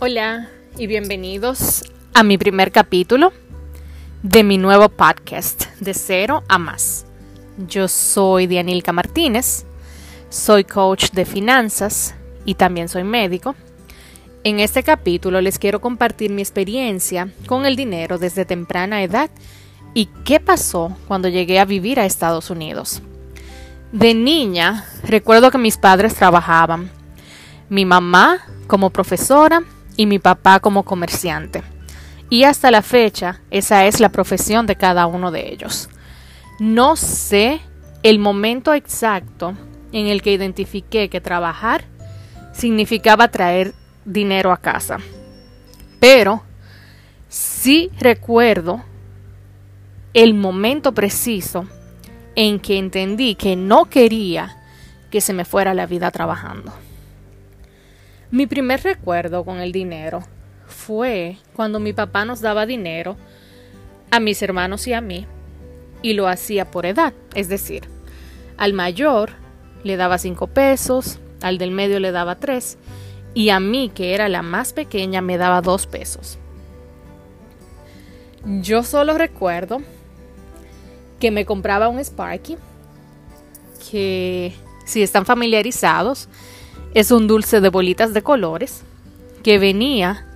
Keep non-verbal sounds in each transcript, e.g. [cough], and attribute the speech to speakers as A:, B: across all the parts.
A: Hola y bienvenidos a mi primer capítulo de mi nuevo podcast de cero a más. Yo soy Dianilka Martínez, soy coach de finanzas y también soy médico. En este capítulo les quiero compartir mi experiencia con el dinero desde temprana edad y qué pasó cuando llegué a vivir a Estados Unidos. De niña recuerdo que mis padres trabajaban, mi mamá como profesora y mi papá como comerciante. Y hasta la fecha, esa es la profesión de cada uno de ellos. No sé el momento exacto en el que identifiqué que trabajar significaba traer dinero a casa. Pero sí recuerdo el momento preciso en que entendí que no quería que se me fuera la vida trabajando. Mi primer recuerdo con el dinero fue cuando mi papá nos daba dinero a mis hermanos y a mí y lo hacía por edad, es decir, al mayor le daba cinco pesos, al del medio le daba tres y a mí, que era la más pequeña, me daba dos pesos. Yo solo recuerdo que me compraba un Sparky, que si están familiarizados, es un dulce de bolitas de colores que venía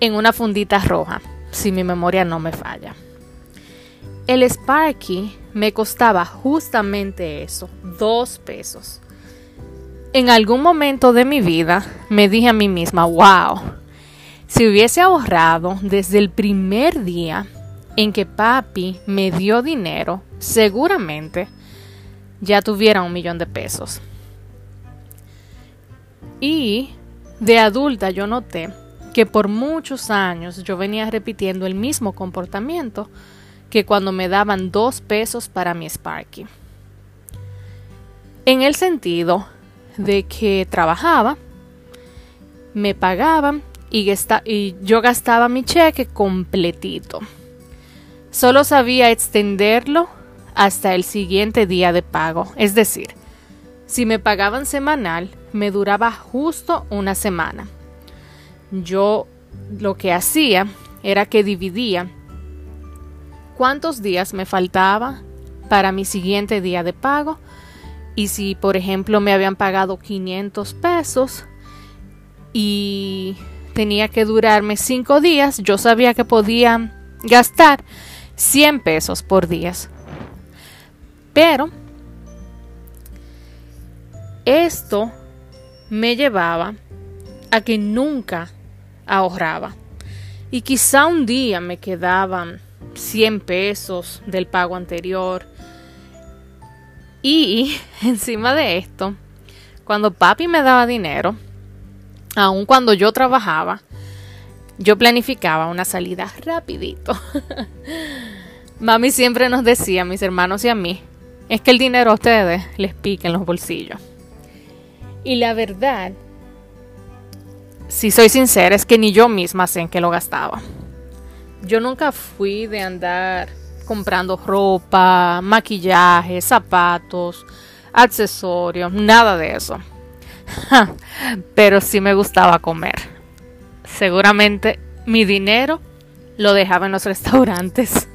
A: en una fundita roja, si mi memoria no me falla. El Sparky me costaba justamente eso, dos pesos. En algún momento de mi vida me dije a mí misma, wow, si hubiese ahorrado desde el primer día en que papi me dio dinero, seguramente ya tuviera un millón de pesos. Y de adulta yo noté que por muchos años yo venía repitiendo el mismo comportamiento que cuando me daban dos pesos para mi Sparky. En el sentido de que trabajaba, me pagaban y, y yo gastaba mi cheque completito. Solo sabía extenderlo hasta el siguiente día de pago, es decir, si me pagaban semanal, me duraba justo una semana. Yo lo que hacía era que dividía cuántos días me faltaba para mi siguiente día de pago y si por ejemplo me habían pagado 500 pesos y tenía que durarme 5 días, yo sabía que podía gastar 100 pesos por día. Pero esto me llevaba a que nunca ahorraba. Y quizá un día me quedaban 100 pesos del pago anterior. Y [laughs] encima de esto, cuando papi me daba dinero, aun cuando yo trabajaba, yo planificaba una salida rapidito. [laughs] Mami siempre nos decía, a mis hermanos y a mí, es que el dinero a ustedes les pica en los bolsillos. Y la verdad, si soy sincera, es que ni yo misma sé en qué lo gastaba. Yo nunca fui de andar comprando ropa, maquillaje, zapatos, accesorios, nada de eso. [laughs] Pero sí me gustaba comer. Seguramente mi dinero lo dejaba en los [laughs] restaurantes.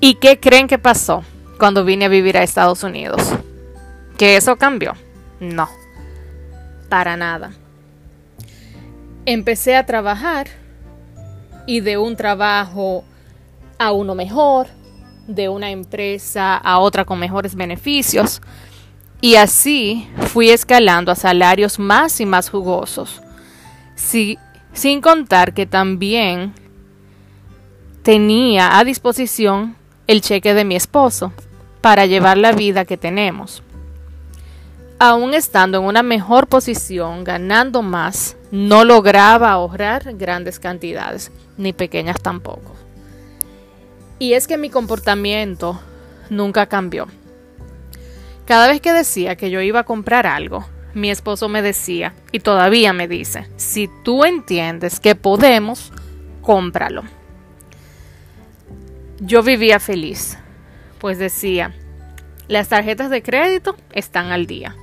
A: ¿Y qué creen que pasó cuando vine a vivir a Estados Unidos? Que eso cambió. No, para nada. Empecé a trabajar y de un trabajo a uno mejor, de una empresa a otra con mejores beneficios. Y así fui escalando a salarios más y más jugosos. sin contar que también tenía a disposición el cheque de mi esposo para llevar la vida que tenemos aún estando en una mejor posición, ganando más, no lograba ahorrar grandes cantidades, ni pequeñas tampoco. Y es que mi comportamiento nunca cambió. Cada vez que decía que yo iba a comprar algo, mi esposo me decía, y todavía me dice, si tú entiendes que podemos, cómpralo. Yo vivía feliz, pues decía, las tarjetas de crédito están al día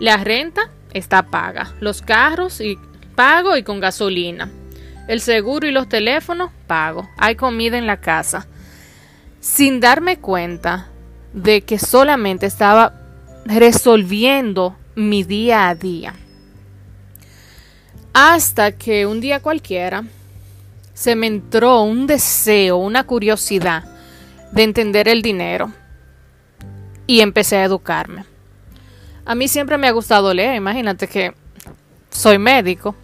A: la renta está paga. Los carros y pago y con gasolina. El seguro y los teléfonos, pago. Hay comida en la casa. Sin darme cuenta de que solamente estaba resolviendo mi día a día. Hasta que un día cualquiera se me entró un deseo, una curiosidad de entender el dinero y empecé a educarme. A mí siempre me ha gustado leer, imagínate que soy médico,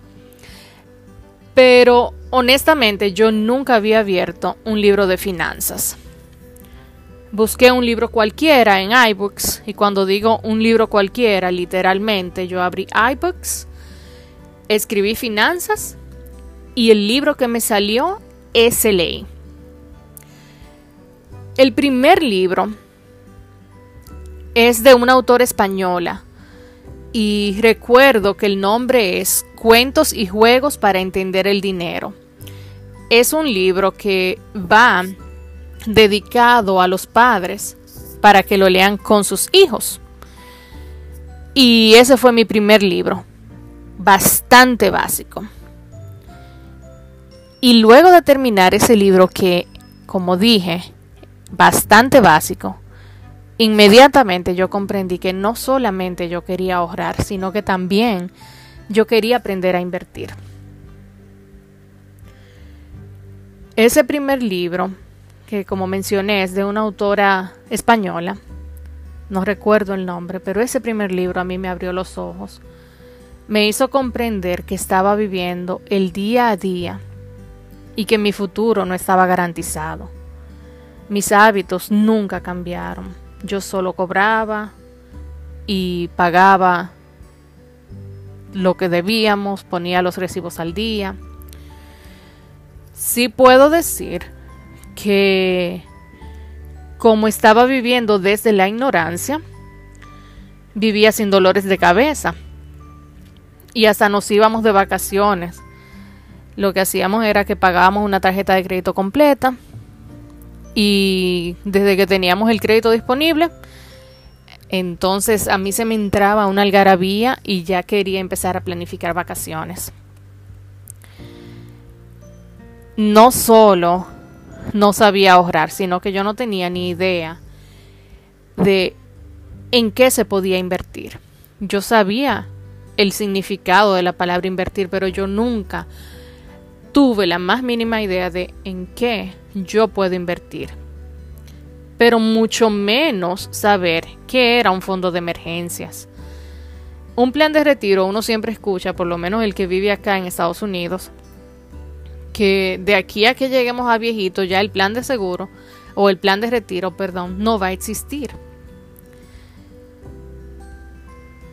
A: pero honestamente yo nunca había abierto un libro de finanzas. Busqué un libro cualquiera en iBooks y cuando digo un libro cualquiera, literalmente yo abrí iBooks, escribí finanzas y el libro que me salió es ley. El primer libro es de una autora española y recuerdo que el nombre es Cuentos y Juegos para Entender el Dinero. Es un libro que va dedicado a los padres para que lo lean con sus hijos. Y ese fue mi primer libro, bastante básico. Y luego de terminar ese libro que, como dije, bastante básico, inmediatamente yo comprendí que no solamente yo quería ahorrar, sino que también yo quería aprender a invertir. Ese primer libro, que como mencioné es de una autora española, no recuerdo el nombre, pero ese primer libro a mí me abrió los ojos. Me hizo comprender que estaba viviendo el día a día y que mi futuro no estaba garantizado. Mis hábitos nunca cambiaron. Yo solo cobraba y pagaba lo que debíamos, ponía los recibos al día. Sí puedo decir que como estaba viviendo desde la ignorancia, vivía sin dolores de cabeza. Y hasta nos íbamos de vacaciones. Lo que hacíamos era que pagábamos una tarjeta de crédito completa y desde que teníamos el crédito disponible, entonces a mí se me entraba una algarabía y ya quería empezar a planificar vacaciones. No solo no sabía ahorrar, sino que yo no tenía ni idea de en qué se podía invertir. Yo sabía el significado de la palabra invertir, pero yo nunca tuve la más mínima idea de en qué yo puedo invertir. Pero mucho menos saber qué era un fondo de emergencias. Un plan de retiro uno siempre escucha, por lo menos el que vive acá en Estados Unidos, que de aquí a que lleguemos a viejito ya el plan de seguro o el plan de retiro, perdón, no va a existir.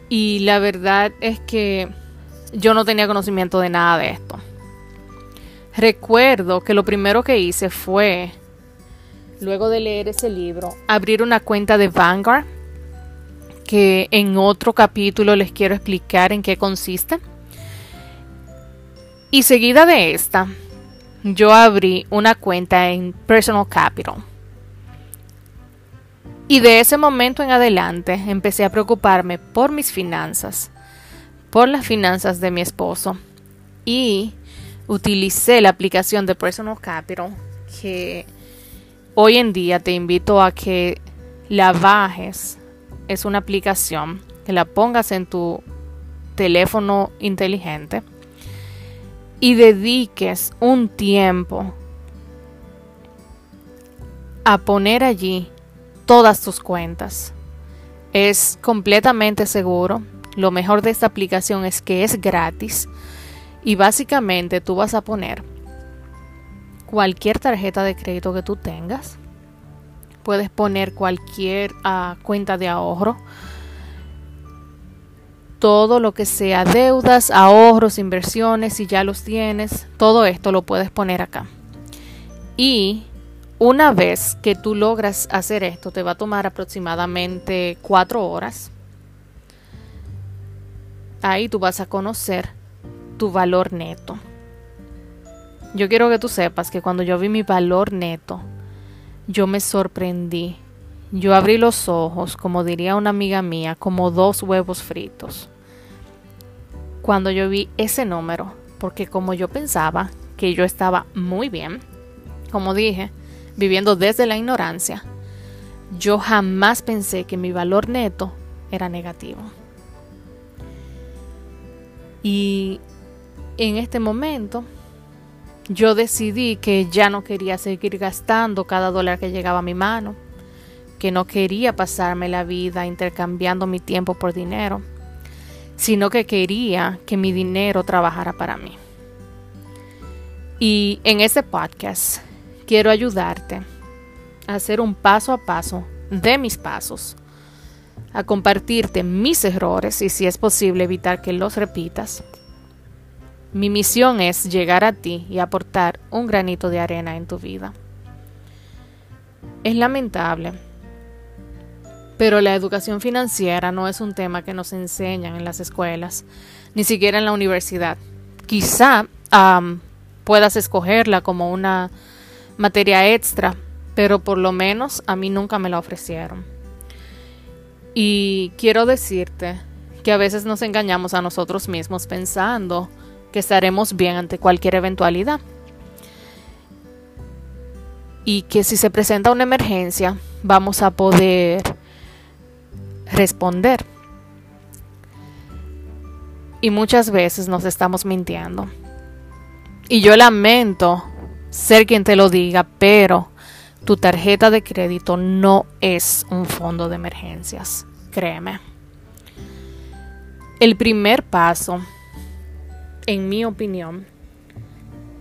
A: Y la verdad es que yo no tenía conocimiento de nada de esto. Recuerdo que lo primero que hice fue, luego de leer ese libro, abrir una cuenta de Vanguard, que en otro capítulo les quiero explicar en qué consiste. Y seguida de esta, yo abrí una cuenta en Personal Capital. Y de ese momento en adelante empecé a preocuparme por mis finanzas, por las finanzas de mi esposo y utilicé la aplicación de Personal Capital que hoy en día te invito a que la bajes. Es una aplicación que la pongas en tu teléfono inteligente y dediques un tiempo a poner allí todas tus cuentas. Es completamente seguro. Lo mejor de esta aplicación es que es gratis y básicamente tú vas a poner cualquier tarjeta de crédito que tú tengas. Puedes poner cualquier ah, cuenta de ahorro. Todo lo que sea deudas, ahorros, inversiones, si ya los tienes, todo esto lo puedes poner acá. Y una vez que tú logras hacer esto, te va a tomar aproximadamente cuatro horas. Ahí tú vas a conocer tu valor neto. Yo quiero que tú sepas que cuando yo vi mi valor neto, yo me sorprendí. Yo abrí los ojos, como diría una amiga mía, como dos huevos fritos. cuando yo vi ese número, porque como yo pensaba que yo estaba muy bien, como dije, viviendo desde la ignorancia, yo jamás pensé que mi valor neto era negativo. Y en este momento yo decidí que ya no quería seguir gastando cada dólar que llegaba a mi mano, que no quería pasarme la vida intercambiando mi tiempo por dinero, sino que quería que mi dinero trabajara para mí. Y en este podcast quiero ayudarte a hacer un paso a paso de mis pasos, a compartirte mis errores y si es posible evitar que los repitas mi misión es llegar a ti y aportar un granito de arena en tu vida. Es lamentable, pero la educación financiera no es un tema que nos enseñan en las escuelas, ni siquiera en la universidad. Quizá puedas escogerla como una materia extra, pero por lo menos a mí nunca me la ofrecieron. Y quiero decirte que a veces nos engañamos a nosotros mismos pensando que estaremos bien ante cualquier eventualidad. Y que si se presenta una emergencia, vamos a poder responder. Y muchas veces nos estamos mintiendo. Y yo lamento ser quien te lo diga, pero tu tarjeta de crédito no es un fondo de emergencias. Créeme. El primer paso en mi opinión,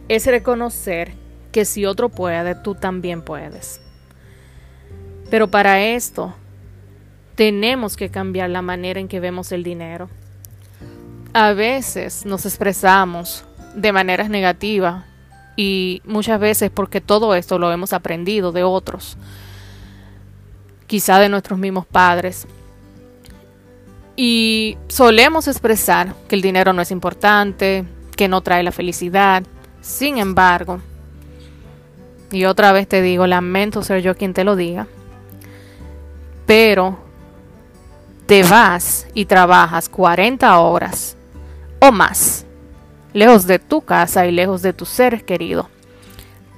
A: es reconocer que si otro puede, tú también puedes. Pero para esto, tenemos que cambiar la manera en que vemos el dinero. A veces nos expresamos de maneras negativas y muchas veces porque todo esto lo hemos aprendido de otros, quizá de nuestros mismos padres, y solemos expresar que el dinero no es importante, que no trae la felicidad. Sin embargo, y otra vez te digo, lamento ser yo quien te lo diga, pero te vas y trabajas 40 horas o más, lejos de tu casa y lejos de tus seres queridos,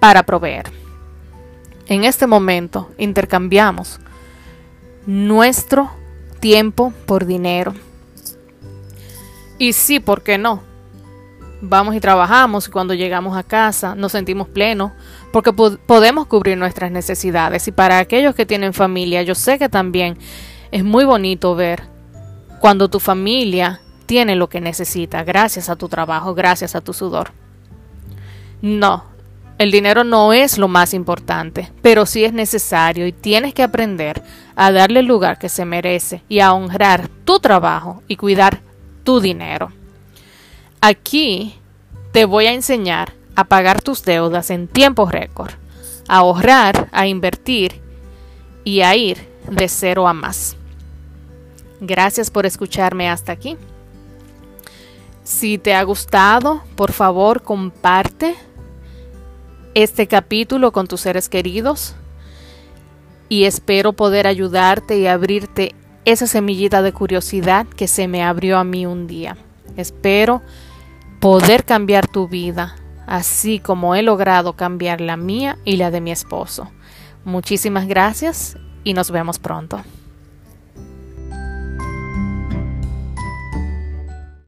A: para proveer. En este momento intercambiamos nuestro tiempo por dinero. Y sí, ¿por qué no? Vamos y trabajamos y cuando llegamos a casa nos sentimos plenos porque podemos cubrir nuestras necesidades. Y para aquellos que tienen familia, yo sé que también es muy bonito ver cuando tu familia tiene lo que necesita gracias a tu trabajo, gracias a tu sudor. No, el dinero no es lo más importante, pero sí es necesario y tienes que aprender a darle el lugar que se merece y a honrar tu trabajo y cuidar tu dinero. Aquí te voy a enseñar a pagar tus deudas en tiempo récord, a ahorrar, a invertir y a ir de cero a más. Gracias por escucharme hasta aquí. Si te ha gustado, por favor comparte este capítulo con tus seres queridos y espero poder ayudarte y abrirte esa semillita de curiosidad que se me abrió a mí un día. Espero poder cambiar tu vida, así como he logrado cambiar la mía y la de mi esposo. Muchísimas gracias y nos vemos pronto.